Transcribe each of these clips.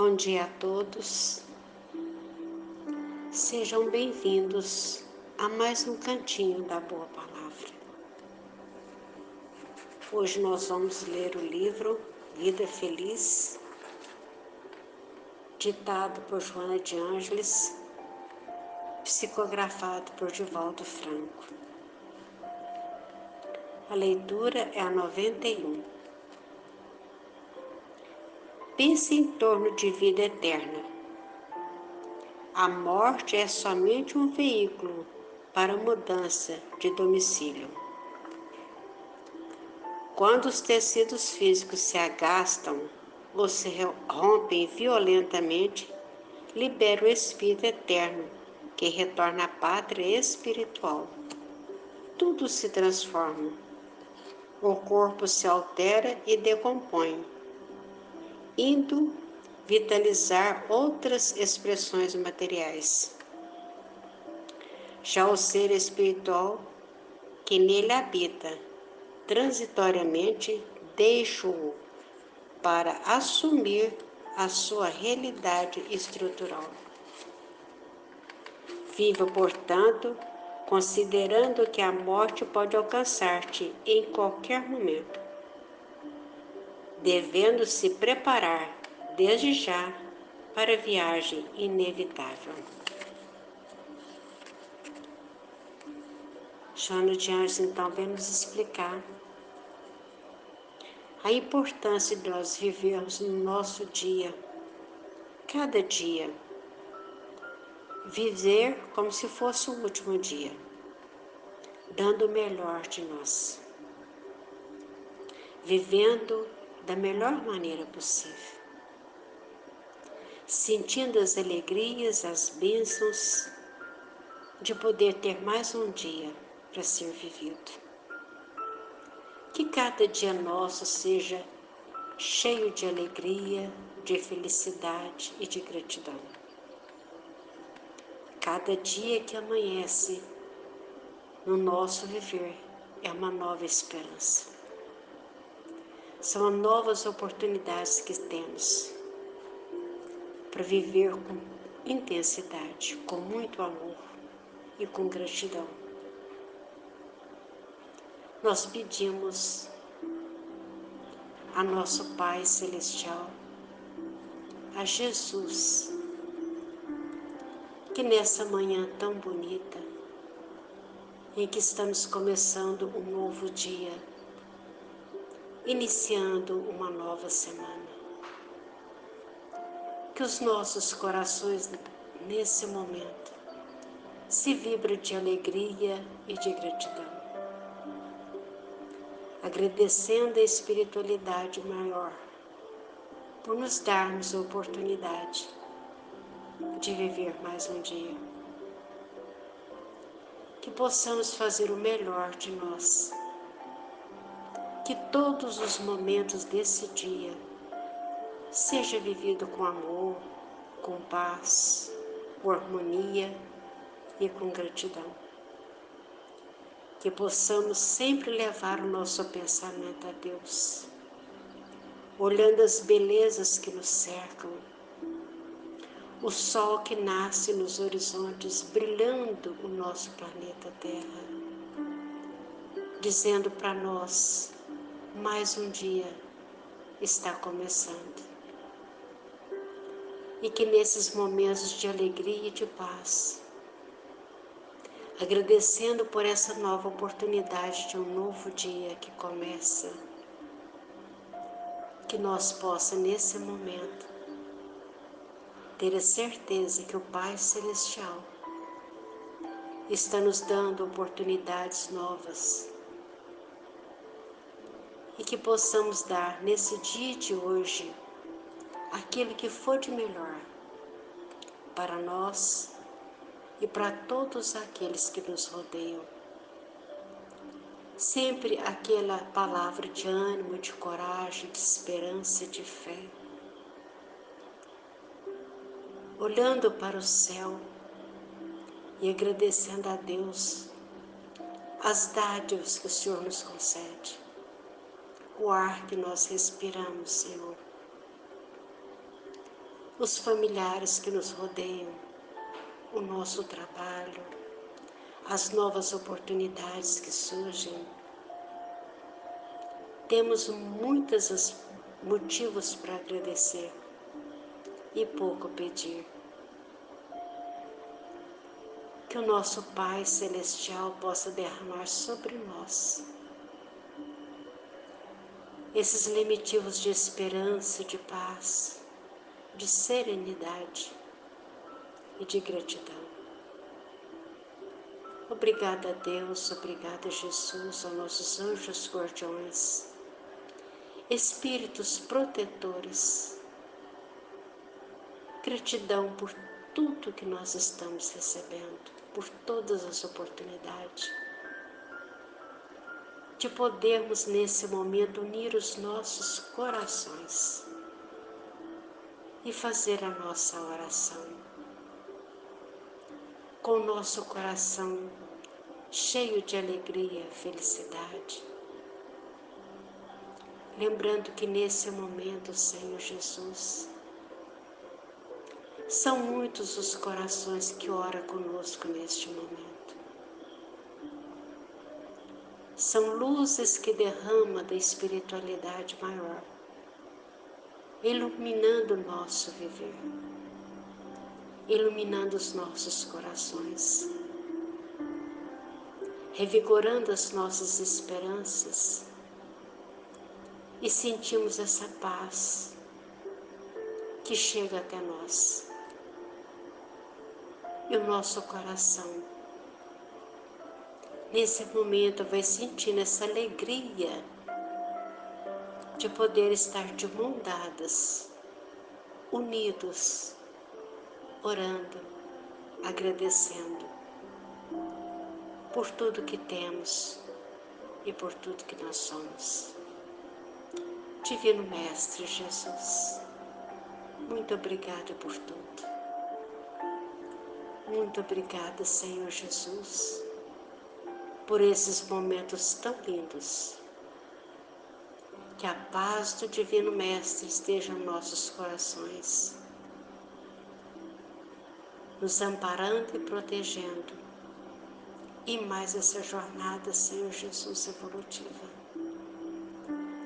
Bom dia a todos. Sejam bem-vindos a mais um cantinho da Boa Palavra. Hoje nós vamos ler o livro Vida Feliz, ditado por Joana de Ângeles, psicografado por Divaldo Franco. A leitura é a 91. Pense em torno de vida eterna. A morte é somente um veículo para mudança de domicílio. Quando os tecidos físicos se agastam ou se rompem violentamente, libera o espírito eterno que retorna à pátria espiritual. Tudo se transforma o corpo se altera e decompõe, indo vitalizar outras expressões materiais. Já o ser espiritual que nele habita, transitoriamente deixa-o para assumir a sua realidade estrutural. Viva, portanto, considerando que a morte pode alcançar-te em qualquer momento, devendo se preparar desde já para a viagem inevitável. Joana de Anjos então vem nos explicar a importância de nós vivermos no nosso dia, cada dia. Viver como se fosse o último dia, dando o melhor de nós, vivendo da melhor maneira possível, sentindo as alegrias, as bênçãos de poder ter mais um dia para ser vivido. Que cada dia nosso seja cheio de alegria, de felicidade e de gratidão. Cada dia que amanhece no nosso viver é uma nova esperança. São novas oportunidades que temos para viver com intensidade, com muito amor e com gratidão. Nós pedimos a nosso Pai Celestial, a Jesus, que nessa manhã tão bonita, em que estamos começando um novo dia, iniciando uma nova semana, que os nossos corações nesse momento se vibrem de alegria e de gratidão, agradecendo a espiritualidade maior por nos darmos a oportunidade de viver mais um dia. Que possamos fazer o melhor de nós. Que todos os momentos desse dia seja vivido com amor, com paz, com harmonia e com gratidão. Que possamos sempre levar o nosso pensamento a Deus, olhando as belezas que nos cercam o sol que nasce nos horizontes, brilhando o nosso planeta Terra, dizendo para nós: mais um dia está começando. E que nesses momentos de alegria e de paz, agradecendo por essa nova oportunidade de um novo dia que começa, que nós possa nesse momento ter a certeza que o Pai Celestial está nos dando oportunidades novas e que possamos dar nesse dia de hoje aquilo que for de melhor para nós e para todos aqueles que nos rodeiam. Sempre aquela palavra de ânimo, de coragem, de esperança, de fé olhando para o céu e agradecendo a Deus as dádivas que o Senhor nos concede, o ar que nós respiramos, Senhor. os familiares que nos rodeiam, o nosso trabalho, as novas oportunidades que surgem. Temos muitos motivos para agradecer e pouco pedir. Que o nosso Pai Celestial possa derramar sobre nós esses limitivos de esperança, de paz, de serenidade e de gratidão. Obrigada a Deus, obrigada a Jesus, aos nossos anjos guardiões, espíritos protetores. Gratidão por tudo que nós estamos recebendo, por todas as oportunidades de podermos nesse momento unir os nossos corações e fazer a nossa oração. Com o nosso coração cheio de alegria, felicidade. Lembrando que nesse momento, Senhor Jesus, são muitos os corações que oram conosco neste momento são luzes que derrama da espiritualidade maior, iluminando o nosso viver, iluminando os nossos corações, revigorando as nossas esperanças e sentimos essa paz que chega até nós. E o nosso coração nesse momento vai sentindo essa alegria de poder estar de mão dadas, unidos, orando, agradecendo por tudo que temos e por tudo que nós somos. Divino Mestre Jesus, muito obrigada por tudo. Muito obrigada, Senhor Jesus por esses momentos tão lindos. Que a paz do Divino Mestre esteja em nossos corações, nos amparando e protegendo, e mais essa jornada, Senhor Jesus, evolutiva.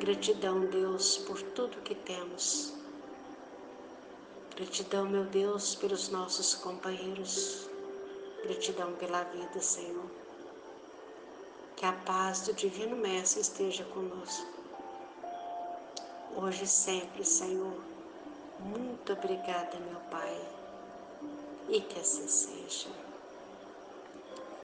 Gratidão, Deus, por tudo que temos. Gratidão, meu Deus, pelos nossos companheiros. Gratidão pela vida, Senhor. Que a paz do Divino Mestre esteja conosco. Hoje e sempre, Senhor. Muito obrigada, meu Pai. E que assim seja.